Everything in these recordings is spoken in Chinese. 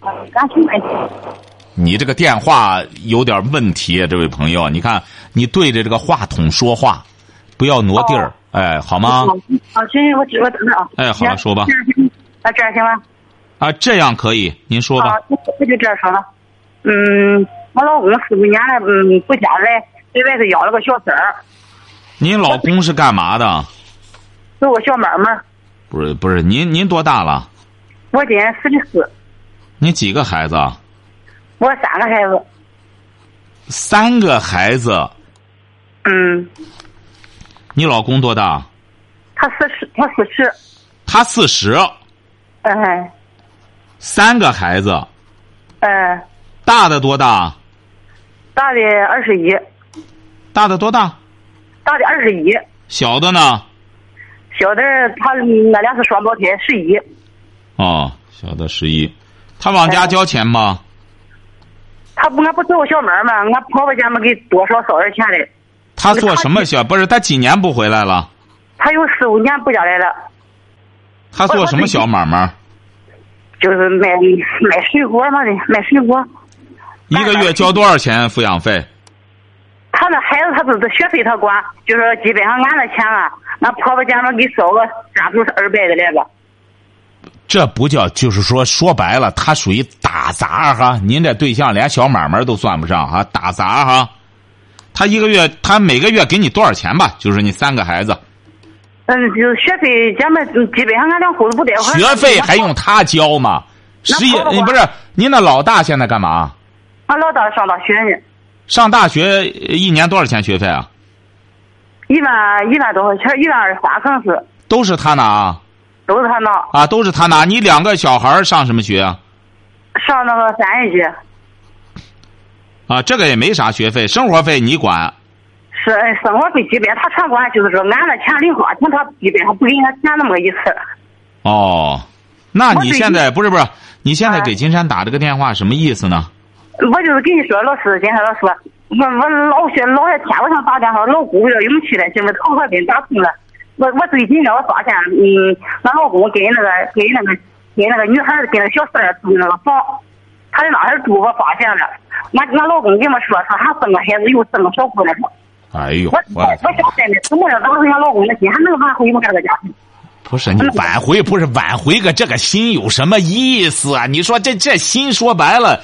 感情问题。你这个电话有点问题啊，这位朋友，你看你对着这个话筒说话，不要挪地儿，哎，好吗？好，行行，我我等着啊。哎，好了，说吧。那这样行吗？啊，这样可以，您说吧啊。，我就这样说了。嗯，我老公四五年了，嗯，不下来，在外头养了个小三儿，您老公是干嘛的？做个小买卖。不是不是，您您多大了？我今年四十四，您几个孩子？我三个孩子。三个孩子。嗯，你老公多大？他四十，他四十。他四十，嗯三个孩子，嗯，大的多大？大的二十一，大的多大？大的二十一，小的呢？小的他那俩是双胞胎，十一。哦，小的十一。他往家交钱吗？他不，俺不做个小买卖吗？俺婆婆家没给多少少点钱的。他做什么小？不是他几年不回来了？他有四五年不家来了，他做什么小买卖？就是卖卖水果嘛的，卖水果。一个月交多少钱抚养费？他那孩子他都是学费他管，就是基本上俺的钱啊，俺婆婆家嘛给烧个三头是二百的来吧。这不叫，就是说说白了，他属于打杂哈。您这对象连小买卖都算不上哈，打杂哈。他一个月，他每个月给你多少钱吧？就是你三个孩子，嗯，就是学费，咱们基本上俺两口子不贷款。学费还用他交吗？十一那好吧不是您那老大现在干嘛？俺老大上大学呢，上大学呃一年多少钱学费啊？一万一万多块钱，一万二三可能是，都是他拿都是他那啊，都是他拿。你两个小孩上什么学啊？上那个三年级。啊，这个也没啥学费，生活费你管。是哎生活费基本他全管，就是说俺的钱零花钱他基本上不给俺钱那么一次。哦，那你现在不是不是？你现在啊给金山打这个电话什么意思呢？我就是跟你说，老师，金山老师，我我老些老些天，我想打电话，老鼓不了勇气了，现在头还真打通了。我我最近呢，我发现，嗯，俺老公跟那个跟那个跟那个女孩儿跟那小三儿住那个房，他在那儿住，我发现了。俺俺老公跟我说，他还生个孩子，又生个小姑娘。哎呦我，我我我现在怎么了？挽回俺老公的心，还能挽回吗这个家庭？不是你挽回不是挽回个这个心有什么意思啊？你说这这心说白了，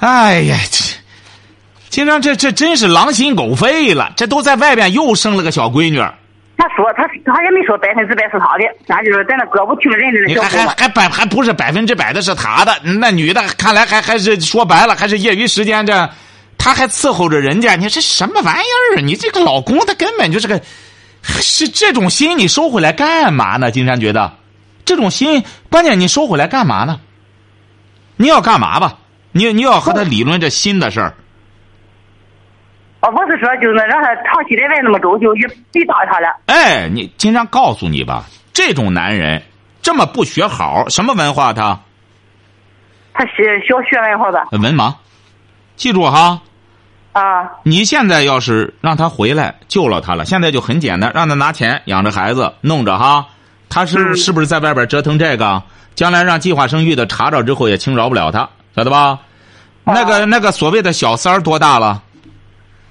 哎呀，这金山这这真是狼心狗肺了，这都在外边又生了个小闺女儿，他说他他也没说百分之百是他的，咱就是在那歌舞厅认的那你还。还还百还不是百分之百的是他的，那女的看来还还是说白了还是业余时间这，他还伺候着人家，你这什么玩意儿啊？你这个老公他根本就是个，是这种心你收回来干嘛呢？金山觉得，这种心关键你收回来干嘛呢？你要干嘛吧？你你要和他理论这心的事儿，哦，我是说，就是让他长期在外那么走，就也别搭他了。哎，你经常告诉你吧，这种男人这么不学好，什么文化他？他学小学文化吧？文盲，记住哈。啊，你现在要是让他回来救了他了，现在就很简单，让他拿钱养着孩子，弄着哈。他是、嗯是不是在外边折腾这个？将来让计划生育的查着之后也轻饶不了他，晓得吧？那个那个所谓的小三儿多大了？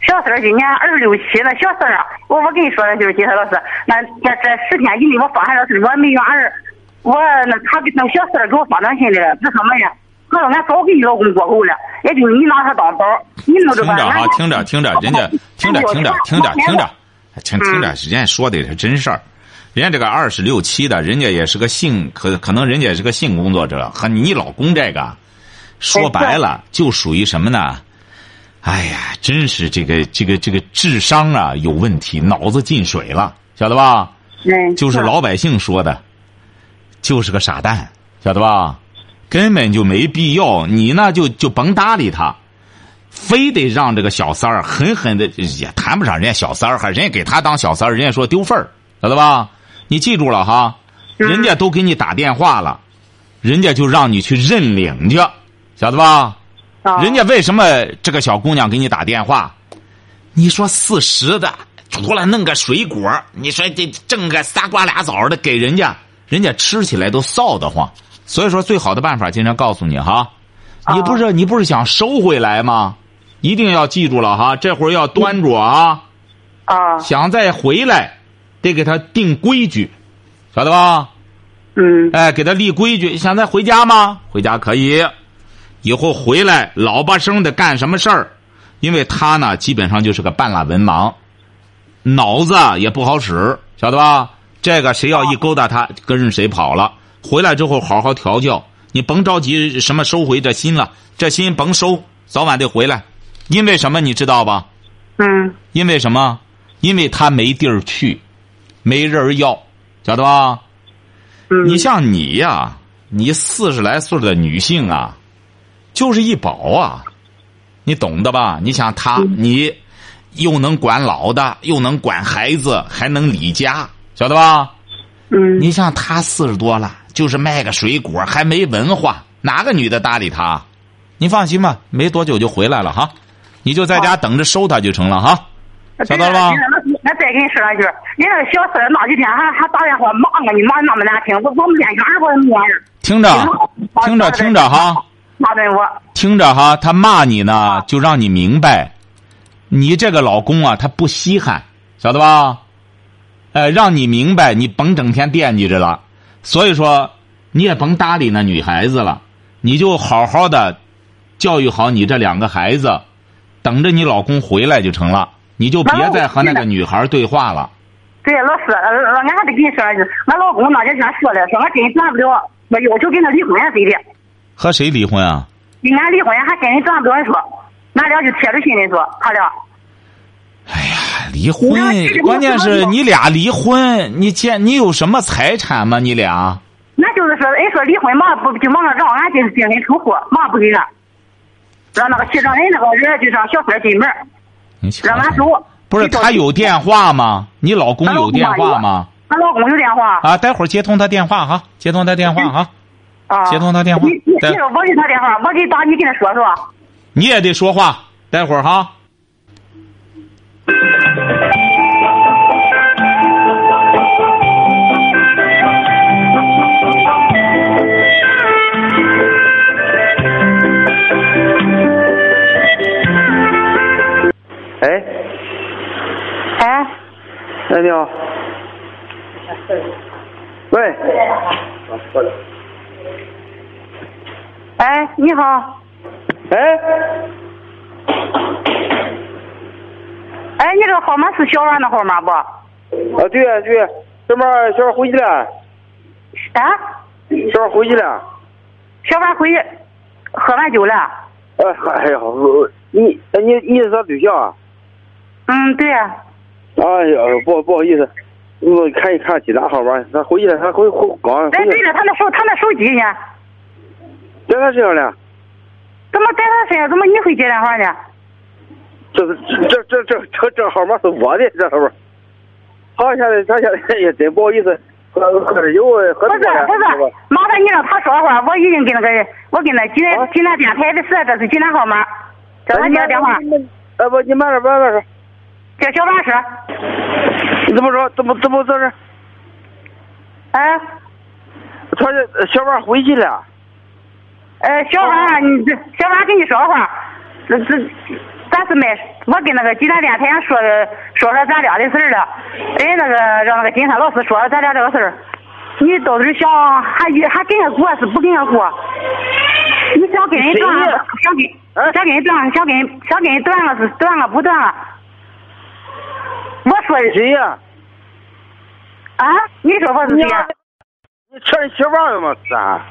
小三儿今年二十六七了。小三儿啊，我我跟你说的就是金山老师，那这这十天以内我发现了是我没怨儿，我那他给那小三儿给我发短信来了，他说么呀？他说俺早给你老公过够了，也就是你拿他当宝，你弄听着吧。俺着哈，听着听着，人家听着听着听着听着，听听着，人家说的是真事儿。人家这个二十六七的，人家也是个性，可可能人家也是个性工作者，和你老公这个，说白了就属于什么呢？哎呀，真是这个这个这个智商啊有问题，脑子进水了，晓得吧？嗯，就是老百姓说的，就是个傻蛋，晓得吧？根本就没必要。你呢就就甭搭理他，非得让这个小三儿狠狠的也谈不上人家小三儿，还人家给他当小三儿，人家说丢份儿，晓得吧？你记住了哈，人家都给你打电话了，人家就让你去认领去，晓得吧？啊人家为什么这个小姑娘给你打电话？你说四十的，除了弄个水果，你说这挣个仨瓜俩枣的给人家，人家吃起来都臊得慌。所以说，最好的办法，今天告诉你哈，你不是你不是想收回来吗？一定要记住了哈，这会儿要端着啊，啊，想再回来，得给他定规矩，晓得吧？嗯哎，给他立规矩。想再回家吗？回家可以。以后回来老巴生的干什么事儿？因为他呢，基本上就是个半拉文盲，脑子也不好使，晓得吧？这个谁要一勾搭他，跟着谁跑了。回来之后好好调教，你甭着急什么收回这心了，这心甭收，早晚得回来。因为什么你知道吧？嗯因为什么？因为他没地儿去，没人要，晓得吧？嗯，你像你呀，你四十来岁的女性啊，就是一宝啊，你懂的吧？你想他，你又能管老的，又能管孩子，还能理家，晓得吧？嗯你像他四十多了，就是卖个水果，还没文化，哪个女的搭理他？你放心吧，没多久就回来了哈，你就在家等着收他就成了哈。晓得了吧对那那再跟你说两句，人家小三那几天还还打电话骂我，你骂那么难听，我我们连眼儿我都没。听着，听着，听着哈。骂的我，听着哈，他骂你呢，就让你明白，你这个老公啊，他不稀罕，晓得吧？呃，让你明白，你甭整天惦记着了。所以说，你也甭搭理那女孩子了，你就好好的教育好你这两个孩子，等着你老公回来就成了。你就别再和那个女孩对话了。对老师，呃俺还得跟你说俺老公那几天说了，说俺跟你转不了，我要求跟他离婚谁的，和谁离婚啊？跟俺离婚还跟人转不了说，俺俩就铁着心的说，他俩。哎呀，离婚，关键是你俩离婚，你见你有什么财产吗？你俩？那就是说，人说离婚嘛，不就忙着让俺精精神出户，嘛不给俺，让那个让人那个人就让小三进门，让俺走。不是他有电话吗？你老公有电话吗？俺老公有电话。啊，待会儿接通他电话哈，接通他电话哈。啊。接通他电话你你对你说我给他电话，我给打，你跟他说说。你也得说话，待会儿哈。哎，哎，哎，你好。喂。哎，你好。哎，哎，你这个号码是小王的号码不？啊，啊，对啊、对啊、小王小王回去了，啊小王回去了。小王回去喝完酒了。哎，哎呀，我你哎你你是他对象啊？嗯，对呀、哎呀，不不好意思，我看一看其他号码，他回去了，他回回刚哎，对了，他那手他那手机呢？在他身上呢。怎么在他身上？怎么你会接电话呢？这是这这这这这号码是我的，这号码。好，现在他现在也真不好意思，喝喝点酒，喝不是多了，不是，麻烦你让他说话，我已经给那个我跟那济南济南电台的说，这是济南号码，叫他接个电话，哎不，你慢点慢点说，叫小王说。你怎么说？怎么怎么在这？哎，他这小王回去了。呃，小王，你这小王跟你说个话，这这，咱是卖，我跟那个济南电台上说的，说说咱俩的事儿了。人那个让那个金山老师说说咱俩这个事儿，你到底想还还跟人过是不跟人过？你想跟人断了想跟想跟人断想跟想跟人断了是断了不断了？我说谁呀？啊，你说我是谁呀？你吃人小王了吗？咱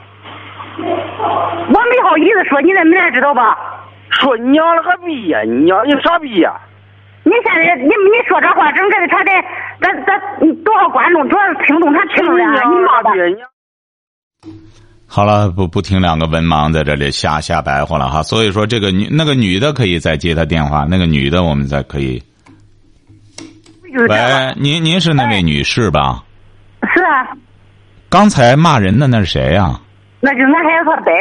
我没好意思说你的名知道吧？说你娘了个逼呀！你娘你傻逼呀！你现在你你说这话，整个的他在咱咱多少观众主要是听众他听懂了，你骂他。好了，不不听两个文盲在这里瞎瞎白话了哈。所以说，这个女那个女的可以再接他电话，那个女的我们再可以。喂，您您是那位女士吧？是啊，刚才骂人的那是谁呀、那就俺孩子他背，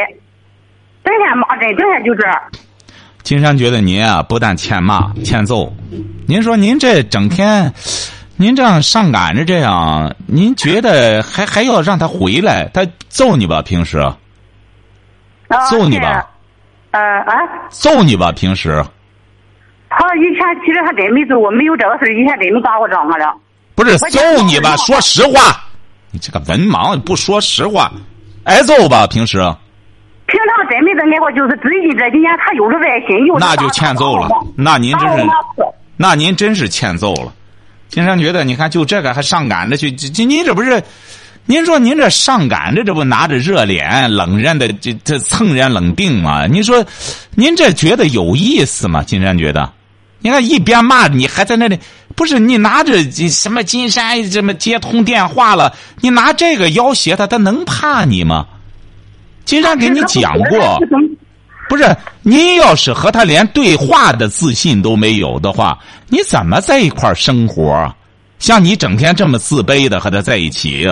整天骂人，整天就这样。金山觉得您啊，不但欠骂欠揍，您说您这整天，您这样上赶着这样，您觉得还还要让他回来？他揍你吧？平时啊揍你吧？是呃啊，揍你吧？平时他以前其实还真没揍我，没有这个事儿以前真没打过仗我俩。不是揍你吧？说实话，你这个文盲不说实话，挨揍吧？平时平常真没怎挨过，就是最近这几年他有了外心，又那就欠揍了。那您真是，那您真是欠揍了。金山觉得，你看就这个还上赶着去，这这您这不是？您说您这上赶着，这不拿着热脸冷人的这这蹭人冷腚吗？您说，您这觉得有意思吗？金山觉得，你看一边骂你还在那里，不是你拿着这什么金山这么接通电话了，你拿这个要挟他，他能怕你吗？金山给你讲过。不是，您要是和他连对话的自信都没有的话，你怎么在一块儿生活啊？像你整天这么自卑的和他在一起，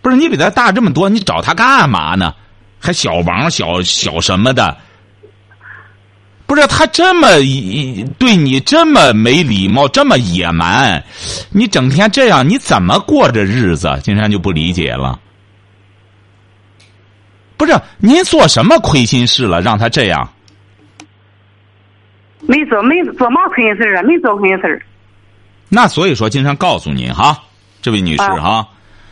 不是你比他大这么多，你找他干嘛呢？还小王小小什么的？不是他这么一对你这么没礼貌，这么野蛮，你整天这样，你怎么过这日子？金山就不理解了。不是您做什么亏心事了，让他这样？没做没做嘛亏心事儿啊？没做亏心事儿。那所以说，金山告诉您哈，这位女士啊哈，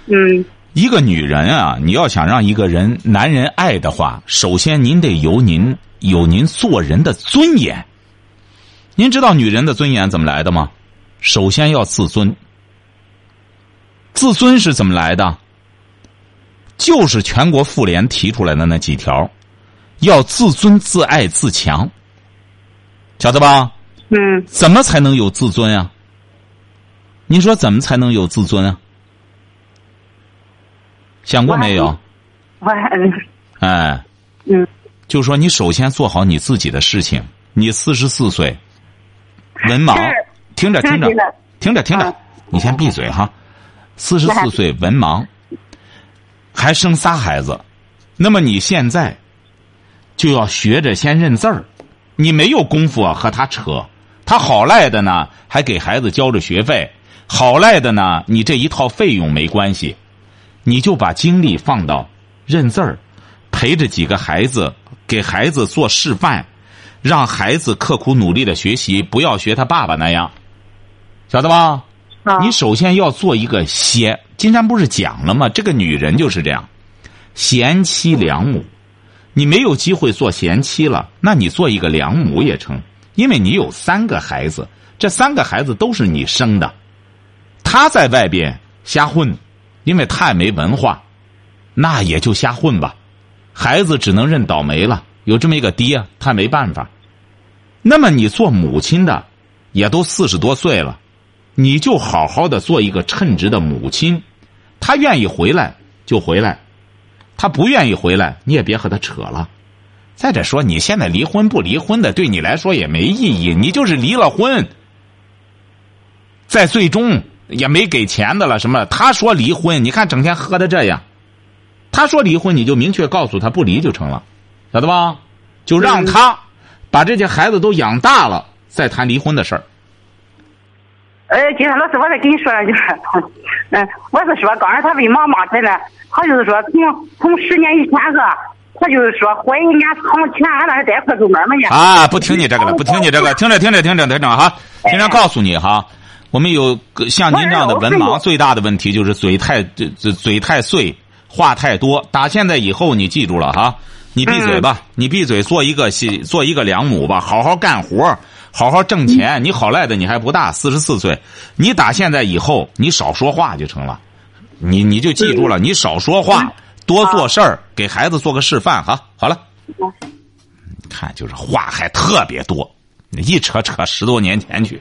嗯一个女人啊，你要想让一个人男人爱的话，首先您得由您有您做人的尊严。您知道女人的尊严怎么来的吗？首先要自尊。自尊是怎么来的？就是全国妇联提出来的那几条，要自尊、自爱、自强，晓得吧？嗯，怎么才能有自尊啊？您说怎么才能有自尊啊？想过没有？我还嗯哎，嗯就说你首先做好你自己的事情。你四十四岁，文盲，听着听着听着听着嗯，你先闭嘴哈。四十四岁文盲，还生仨孩子，那么你现在就要学着先认字儿。你没有功夫啊和他扯，他好赖的呢，还给孩子交着学费；好赖的呢，你这一套费用没关系，你就把精力放到认字儿，陪着几个孩子，给孩子做示范，让孩子刻苦努力的学习，不要学他爸爸那样，晓得吧？啊你首先要做一个贤，金山不是讲了吗？这个女人就是这样，贤妻良母。你没有机会做贤妻了，那你做一个良母也成，因为你有三个孩子，这三个孩子都是你生的。他在外边瞎混，因为太没文化，那也就瞎混吧。孩子只能认倒霉了，有这么一个爹，他没办法。那么你做母亲的，也都四十多岁了。你就好好的做一个称职的母亲，他愿意回来就回来，他不愿意回来你也别和他扯了。再者说，你现在离婚不离婚的，对你来说也没意义。你就是离了婚，在最终也没给钱的了。什么？他说离婚，你看整天喝的这样，他说离婚，你就明确告诉他不离就成了，晓得吧？就让他把这些孩子都养大了，再谈离婚的事儿。哎，金山老师，我再跟你说两句。嗯，我是说，刚才他为嘛骂他呢？他就是说，从从十年以前个，他就是说怀疑人家藏钱，俺那是贷款出门嘛呢。啊，不听你这个了，不听你这个，听着听着听着听着哈，经常告诉你哈，我们有个像您这样的文盲，最大的问题就是嘴太嘴嘴嘴太碎，话太多。打现在以后，你记住了哈，你闭嘴吧，你闭嘴，做一个做一个良母吧，好好干活，好好挣钱。你好赖的，你还不大，四十四岁，你打现在以后，你少说话就成了。你你就记住了，你少说话，多做事儿，给孩子做个示范哈。好了。看，就是话还特别多，一扯扯十多年前去。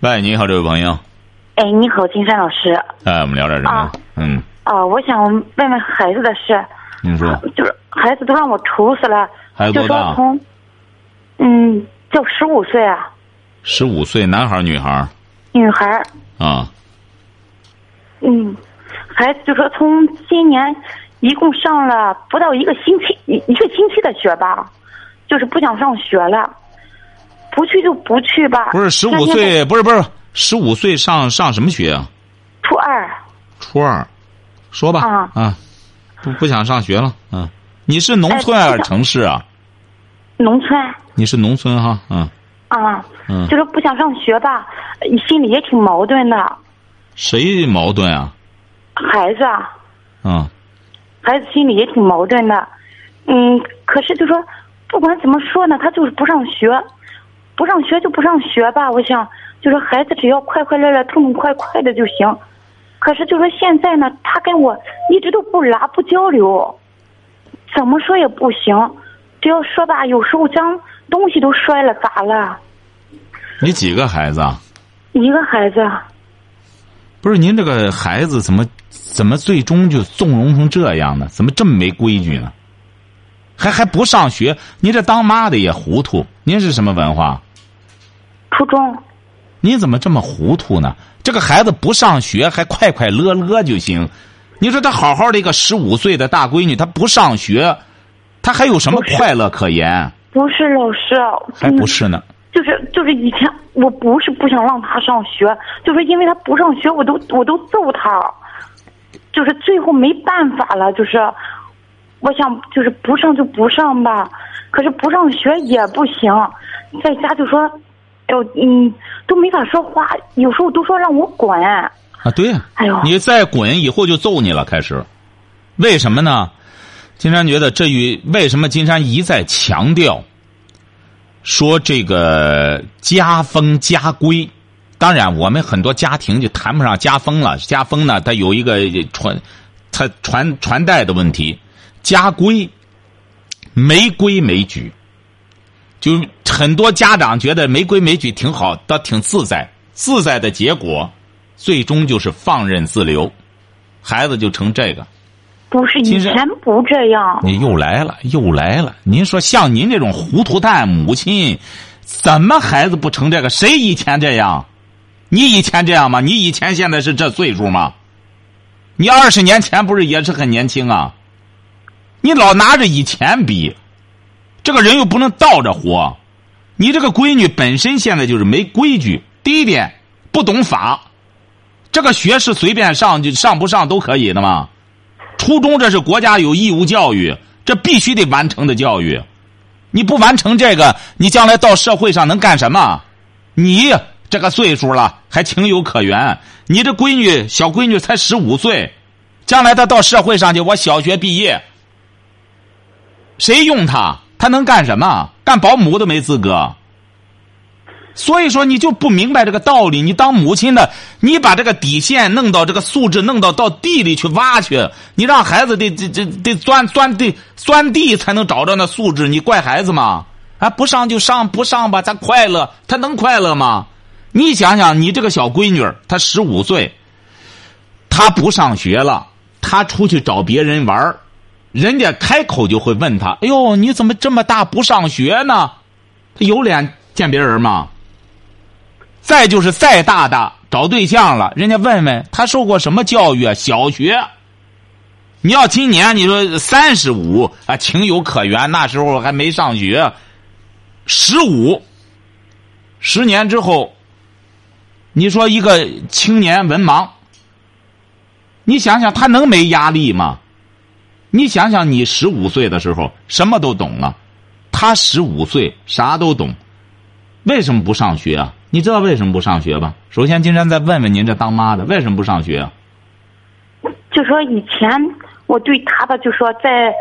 喂，你好，这位朋友。哎，你好，金山老师。哎，我们聊点什么？啊嗯，啊，我想问问孩子的事。你说就是孩子都让我愁死了，就孩子多大？说从，嗯，就十五岁啊，十五岁，男孩儿女孩儿女孩儿，啊？嗯，孩子就说从今年一共上了不到一个星期一一个星期的学吧，就是不想上学了，不去就不去吧。不是十五岁，不是不是十五岁上上什么学啊？初二，初二，说吧啊啊，不不想上学了啊？你是农村还是城市啊？农村你是农村哈？嗯啊，嗯就，是不想上学吧，心里也挺矛盾的。谁矛盾啊？孩子啊，啊，孩子心里也挺矛盾的，嗯，可是就说不管怎么说呢，他就是不上学，不上学就不上学吧。我想，就说孩子只要快快乐乐、痛痛快快的就行。可是就说现在呢，他跟我一直都不拉不交流，怎么说也不行。只要说吧，有时候将东西都摔了砸了。你几个孩子啊？一个孩子，不是您这个孩子怎么怎么最终就纵容成这样呢？怎么这么没规矩呢？还还不上学？您这当妈的也糊涂。您是什么文化？初中，您怎么这么糊涂呢？这个孩子不上学还快快乐乐就行，你说他好好的一个十五岁的大闺女，她不上学，她还有什么快乐可言？不是老师，还不是呢。就是就是以前我不是不想让他上学，就是因为他不上学，我都我都揍他，就是最后没办法了，就是我想就是不上就不上吧，可是不上学也不行，在家就说，哎呦嗯都没法说话，有时候都说让我滚，啊，对呀、哎呦你再滚，以后就揍你了。开始，为什么呢？金山觉得这与为什么金山一再强调，说这个家风家规。当然，我们很多家庭就谈不上家风了。家风呢，它有一个传，它传传代的问题。家规没规没矩，就很多家长觉得没规没矩挺好，倒挺自在。自在的结果，最终就是放任自流，孩子就成这个。不是以前不这样，你又来了，又来了。您说像您这种糊涂蛋母亲，怎么孩子不成这个？谁以前这样？你以前这样吗？你以前现在是这岁数吗？你二十年前不是也是很年轻啊？你老拿着以前比，这个人又不能倒着活。你这个闺女本身现在就是没规矩。第一点，不懂法，这个学是随便上就上不上都可以的吗？初中这是国家有义务教育，这必须得完成的教育。你不完成这个，你将来到社会上能干什么？你这个岁数了还情有可原。你这闺女小闺女才十五岁，将来她到社会上去，我小学毕业，谁用她？他能干什么？干保姆都没资格。所以说，你就不明白这个道理。你当母亲的，你把这个底线弄到这个素质弄到到地里去挖去，你让孩子得得得得钻钻地钻地才能找着那素质，你怪孩子吗？啊，不上就上，不上吧，咱快乐，他能快乐吗？你想想，你这个小闺女，她十五岁，她不上学了，她出去找别人玩人家开口就会问他：“哎呦，你怎么这么大不上学呢？”他有脸见别人吗？再就是再大的找对象了，人家问问他受过什么教育啊？小学。你要今年你说三十五啊，情有可原，那时候还没上学。十五，十年之后，你说一个青年文盲，你想想他能没压力吗？你想想你十五岁的时候什么都懂了，他十五岁啥都懂，为什么不上学啊？你知道为什么不上学吧？首先，金山再问问您这当妈的，为什么不上学啊？就说以前我对他吧，就说在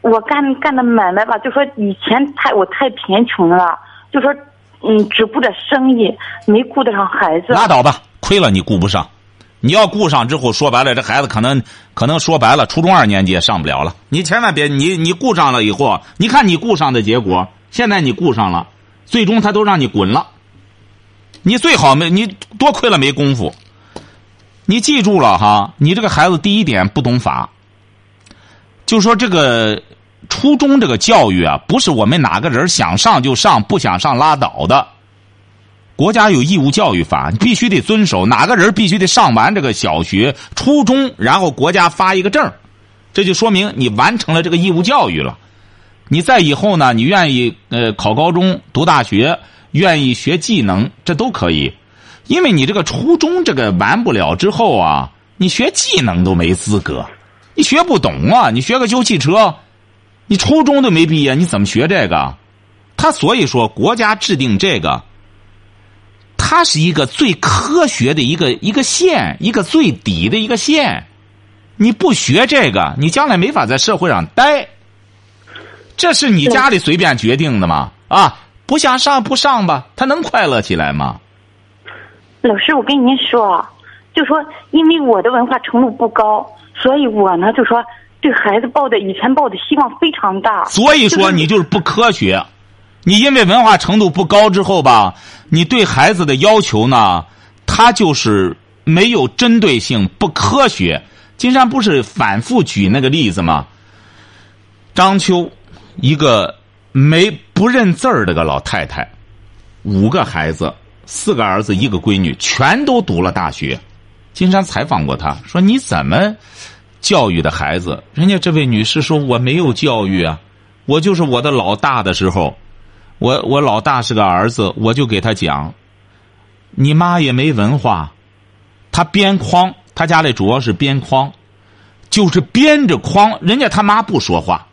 我干干的买卖吧，就说以前太我太贫穷了，就说嗯，只顾着生意，没顾得上孩子。拉倒吧，亏了你顾不上。你要顾上之后，说白了，这孩子可能可能说白了，初中二年级也上不了了。你千万别，你你顾上了以后，你看你顾上的结果，现在你顾上了，最终他都让你滚了。你最好没你多亏了没功夫。你记住了哈，你这个孩子第一点不懂法，就说这个初中这个教育啊，不是我们哪个人想上就上，不想上拉倒的。国家有义务教育法，你必须得遵守。哪个人必须得上完这个小学、初中，然后国家发一个证这就说明你完成了这个义务教育了。你再以后呢，你愿意呃考高中、读大学，愿意学技能，这都可以。因为你这个初中这个完不了之后啊，你学技能都没资格，你学不懂啊。你学个修汽车，你初中都没毕业，你怎么学这个？他所以说，国家制定这个。它是一个最科学的一个一个线，一个最底的一个线。你不学这个，你将来没法在社会上待。这是你家里随便决定的吗？啊，不想上不上吧，他能快乐起来吗？老师，我跟您说，就说因为我的文化程度不高，所以我呢就说对孩子抱的以前抱的希望非常大。所以说你就是不科学。你因为文化程度不高之后吧，你对孩子的要求呢，他就是没有针对性、不科学。金山不是反复举那个例子吗？张秋，一个没不认字儿的个老太太，五个孩子，四个儿子，一个闺女，全都读了大学。金山采访过他，说你怎么教育的孩子？人家这位女士说我没有教育啊，我就是我的老大的时候。我我老大是个儿子，我就给他讲，你妈也没文化，他编筐，他家里主要是编筐，就是编着筐，人家他妈不说话，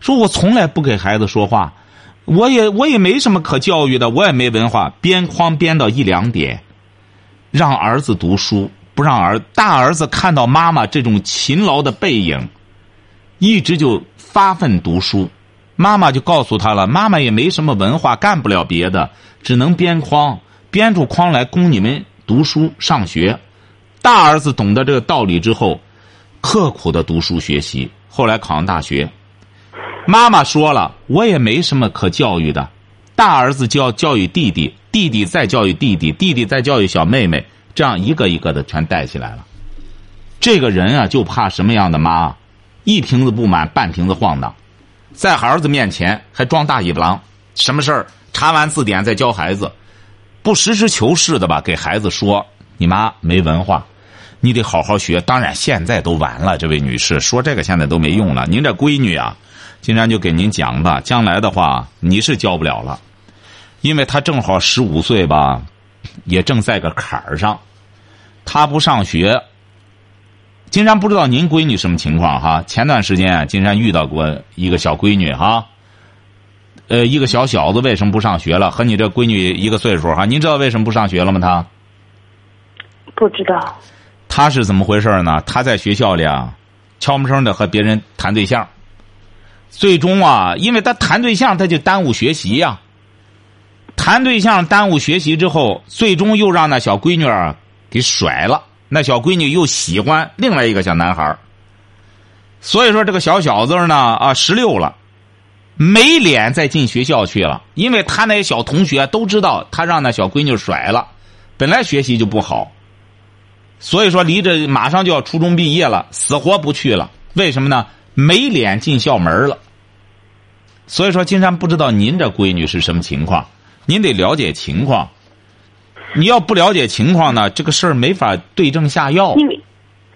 说我从来不给孩子说话，我也我也没什么可教育的，我也没文化，编筐编到一两点，让儿子读书，不让儿大儿子看到妈妈这种勤劳的背影，一直就发奋读书。妈妈就告诉他了，妈妈也没什么文化，干不了别的，只能编筐，编出筐来供你们读书上学。大儿子懂得这个道理之后，刻苦的读书学习，后来考上大学。妈妈说了，我也没什么可教育的。大儿子就要教育弟弟，弟弟再教育弟弟，弟弟再教育小妹妹，这样一个一个的全带起来了。这个人啊，就怕什么样的妈？一瓶子不满，半瓶子晃荡。在儿子面前还装大尾巴狼，什么事儿查完字典再教孩子，不实事求是的吧？给孩子说你妈没文化，你得好好学。当然现在都晚了，这位女士说这个现在都没用了。您这闺女啊，今天就给您讲吧，将来的话你是教不了了，因为她正好十五岁吧，也正在个坎儿上，她不上学。金山不知道您闺女什么情况哈？前段时间金山遇到过一个小闺女哈，呃，一个小小子为什么不上学了？和你这闺女一个岁数哈？您知道为什么不上学了吗？他不知道。他是怎么回事呢？他在学校里啊，悄没声的和别人谈对象，最终啊，因为他谈对象，他就耽误学习呀。谈对象耽误学习之后，最终又让那小闺女儿给甩了。那小闺女又喜欢另外一个小男孩所以说这个小小子呢啊十六了，没脸再进学校去了，因为他那些小同学都知道他让那小闺女甩了，本来学习就不好，所以说离着马上就要初中毕业了，死活不去了。为什么呢？没脸进校门了。所以说，金山不知道您这闺女是什么情况，您得了解情况。你要不了解情况呢，这个事儿没法对症下药。因为，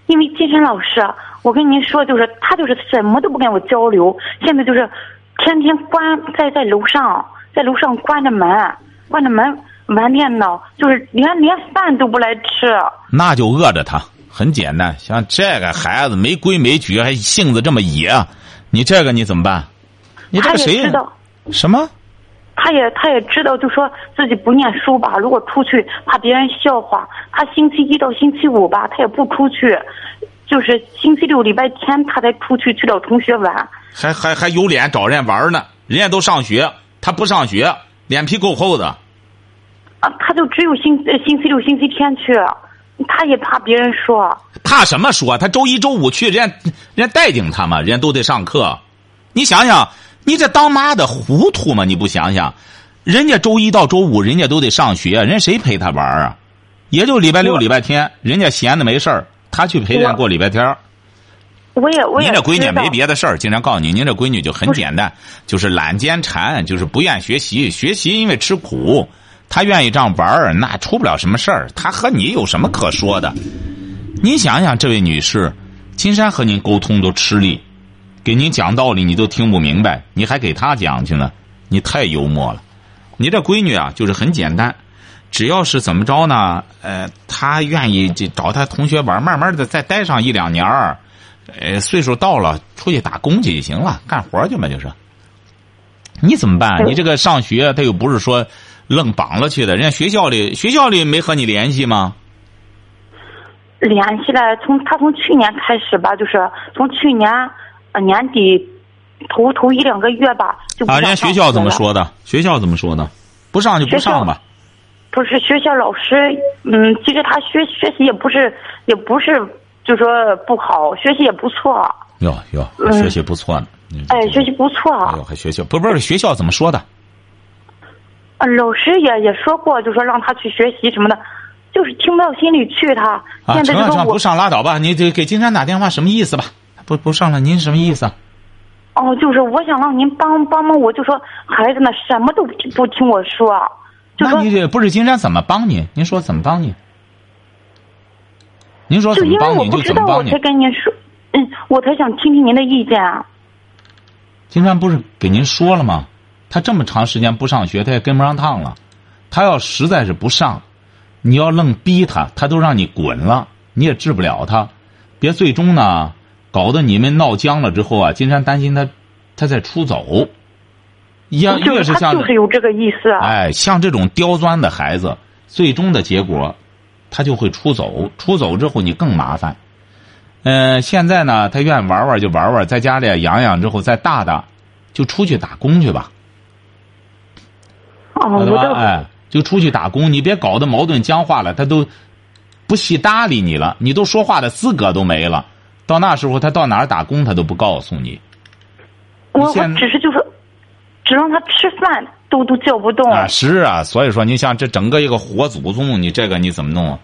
因为金山老师，我跟您说，就是他就是什么都不跟我交流，现在就是天天关在在楼上，在楼上关着门，关着门玩电脑，就是连连饭都不来吃。那就饿着他，很简单。像这个孩子没规没矩，还性子这么野，你这个你怎么办？你这个谁？什么？他也他也知道，就说自己不念书吧。如果出去，怕别人笑话。他星期一到星期五吧，他也不出去，就是星期六、礼拜天他才出去去找同学玩。还还还有脸找人玩呢？人家都上学，他不上学，脸皮够厚的。啊，他就只有星星期六、星期天去，他也怕别人说。怕什么说？他周一周五去，人家人家待见他嘛，人家都得上课。你想想。你这当妈的糊涂吗？你不想想，人家周一到周五人家都得上学，人谁陪他玩啊？也就礼拜六、礼拜天，人家闲的没事儿，他去陪人家过礼拜天。我也我也您这闺女没别的事儿，经常告诉你，您这闺女就很简单，就是懒奸馋，就是不愿学习。学习因为吃苦，她愿意这样玩儿，那出不了什么事儿。她和你有什么可说的？您想想，这位女士，金山和您沟通都吃力，给您讲道理你都听不明白，你还给他讲去呢？你太幽默了。你这闺女啊，就是很简单，只要是怎么着呢？呃，她愿意就找她同学玩，慢慢的再待上一两年儿。呃，岁数到了，出去打工去就行了，干活去嘛，就是。你怎么办？你这个上学，他又不是说愣绑了去的，人家学校里学校里没和你联系吗？联系了，从他从去年开始吧，就是从去年呃年底头头一两个月吧，就不啊，人家学校怎么？说的？学校怎么说的？不上就不上吧。不是学校老师，嗯，其实他学学习也不是也不是就说不好，学习也不错，哟哟，嗯学习不错呢。嗯哎，学习不错。哎呦，还学校不不是学校怎么说的？啊，老师也也说过，就说让他去学习什么的，就是听不到心里去他。啊，现在就说我成了成了不上拉倒吧。你得给金山打电话什么意思吧？不不上了，您什么意思？哦，就是我想让您帮帮帮我，就说孩子呢什么都不不听我说，就说那你这不是金山怎么帮你？您说怎么帮你？您说怎么帮您就我不知道，怎么帮你我才。跟您说，嗯，我才想听听您的意见。啊金山不是给您说了吗？他这么长时间不上学，他也跟不上趟了。他要实在是不上，你要愣逼他，他都让你滚了，你也治不了他。别最终呢，搞得你们闹僵了之后啊，金山担心他，他再出走。越就越是像就是有这个意思。啊哎，像这种刁钻的孩子，最终的结果，他就会出走。出走之后，你更麻烦。嗯、现在呢，他愿意玩玩就玩玩，在家里养养之后再大大，就出去打工去吧。哎，就出去打工，你别搞得矛盾僵化了，他都不细搭理你了，你都说话的资格都没了。到那时候，他到哪儿打工，他都不告诉你。我我现只是就是，只让他吃饭都都叫不动。啊，是啊，所以说你像这整个一个活祖宗，你这个你怎么弄？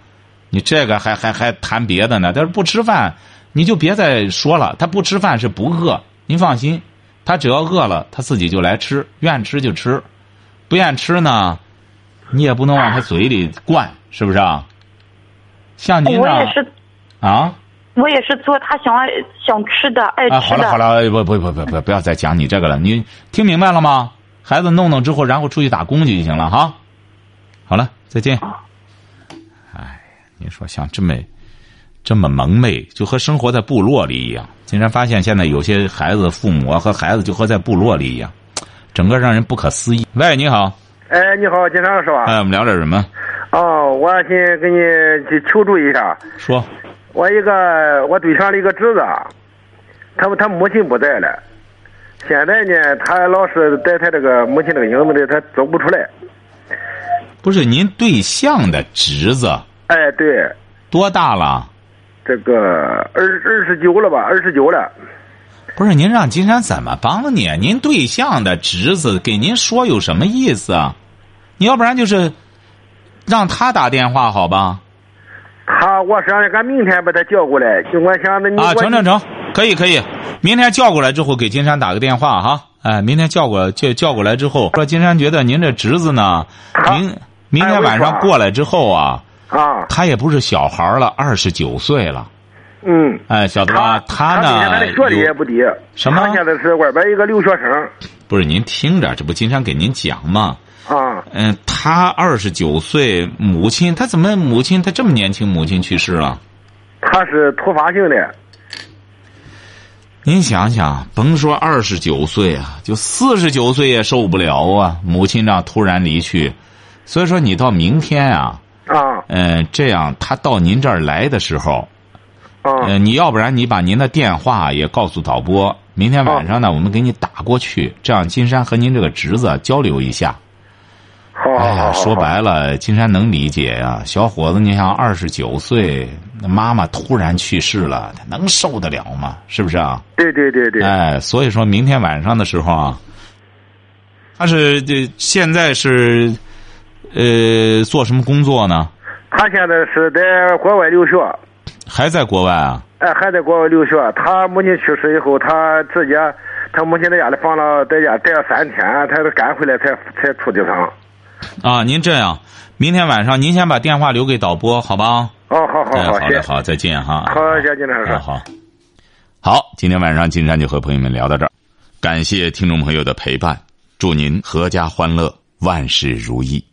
你这个还还还谈别的呢？但是不吃饭，你就别再说了。他不吃饭是不饿，您放心，他只要饿了，他自己就来吃，愿吃就吃，不愿吃呢，你也不能往他嘴里灌，是不是啊？像您这我也是，啊我也是做他想爱想吃的，爱啊，吃的。好了好了，不不不不不，不要再讲你这个了，你听明白了吗？孩子弄弄之后，然后出去打工去就行了哈。好了，再见。哎，你说像这么这么蒙昧，就和生活在部落里一样。竟然发现现在有些孩子父母啊和孩子就和在部落里一样，整个让人不可思议。喂，你好，哎，你好，金山是吧？哎，我们聊点什么？哦，我先给你去求助一下，说，我一个我对象的一个侄子，他他母亲不在了，现在呢，他老是在他这个母亲这个影子里，他走不出来。不是您对象的侄子哎，对，多大了？这个二二十九了吧，二十九了。不是您让金山怎么帮你？您对象的侄子给您说有什么意思啊？你要不然就是让他打电话好吧？他我是让俺明天把他叫过来，就我想着你啊，我成成成，可以可以，明天叫过来之后给金山打个电话哈。哎，明天叫过叫叫过来之后，说金山觉得您这侄子呢，明明天晚上过来之后啊，啊，他也不是小孩了，二十九岁了。嗯，哎，晓得吧？他呢学历也不低，什么他现在是外边一个留学生不是您听着，这不金山给您讲吗？啊。嗯，他二十九岁，母亲他怎么母亲他这么年轻，母亲去世了？他是突发性的，您想想，甭说二十九岁啊，就四十九岁也受不了啊！母亲这样突然离去，所以说你到明天啊，啊嗯、这样他到您这儿来的时候，啊呃，你要不然你把您的电话也告诉导播，明天晚上呢，我们给你打过去，这样金山和您这个侄子交流一下。哎呀，说白了，金山能理解呀、小伙子，你想二十九岁，那妈妈突然去世了，他能受得了吗？是不是啊？对对对对，哎，所以说明天晚上的时候啊，他是这现在是呃做什么工作呢？他现在是在国外留学，还在国外啊？哎，哎，还在国外留学。他母亲去世以后，他直接他母亲在家里放了，在家待了三天，他是赶回来才才出的厂。啊，您这样，明天晚上您先把电话留给导播，好吧？哦，好好哎，好。好的好，再见哈。好好，好，今天晚上金山就和朋友们聊到这儿，感谢听众朋友的陪伴，祝您阖家欢乐，万事如意。